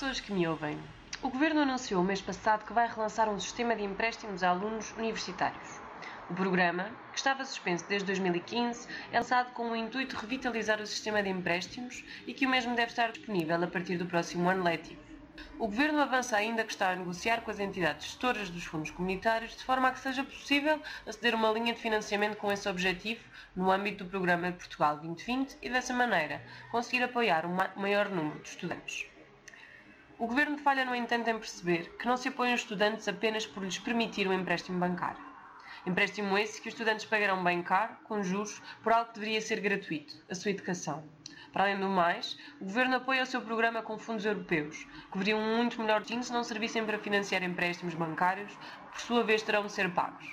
pessoas que me ouvem. O Governo anunciou o mês passado que vai relançar um sistema de empréstimos a alunos universitários. O programa, que estava suspenso desde 2015, é lançado com o intuito de revitalizar o sistema de empréstimos e que o mesmo deve estar disponível a partir do próximo ano letivo. O Governo avança ainda que está a negociar com as entidades gestoras dos fundos comunitários de forma a que seja possível aceder uma linha de financiamento com esse objetivo no âmbito do Programa de Portugal 2020 e, dessa maneira, conseguir apoiar um maior número de estudantes. O Governo falha, no entanto, em perceber que não se apoiam os estudantes apenas por lhes permitir um empréstimo bancário. Empréstimo esse que os estudantes pagarão bem caro, com juros, por algo que deveria ser gratuito, a sua educação. Para além do mais, o Governo apoia o seu programa com fundos europeus, que veriam muito melhor se não servissem para financiar empréstimos bancários, que por sua vez terão de ser pagos.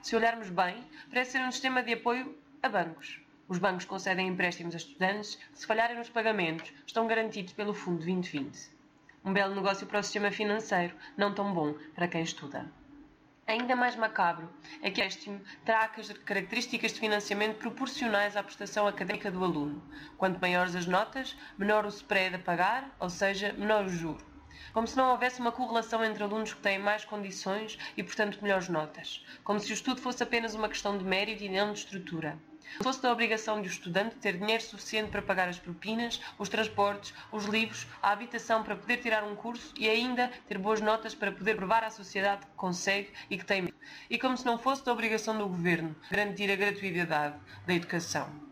Se olharmos bem, parece ser um sistema de apoio a bancos. Os bancos concedem empréstimos a estudantes que, se falharem nos pagamentos, estão garantidos pelo Fundo 2020. Um belo negócio para o sistema financeiro, não tão bom para quem estuda. Ainda mais macabro é que este terá características de financiamento proporcionais à prestação académica do aluno. Quanto maiores as notas, menor o spread a pagar, ou seja, menor o juro. Como se não houvesse uma correlação entre alunos que têm mais condições e, portanto, melhores notas. Como se o estudo fosse apenas uma questão de mérito e não de estrutura. Se fosse da obrigação de o estudante ter dinheiro suficiente para pagar as propinas, os transportes, os livros, a habitação para poder tirar um curso e ainda ter boas notas para poder provar à sociedade que consegue e que tem. E como se não fosse da obrigação do governo garantir a gratuidade da educação.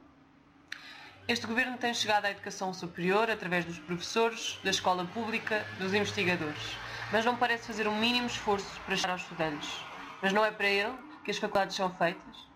Este governo tem chegado à educação superior através dos professores, da escola pública, dos investigadores, mas não parece fazer o um mínimo esforço para chegar aos estudantes. Mas não é para ele que as faculdades são feitas?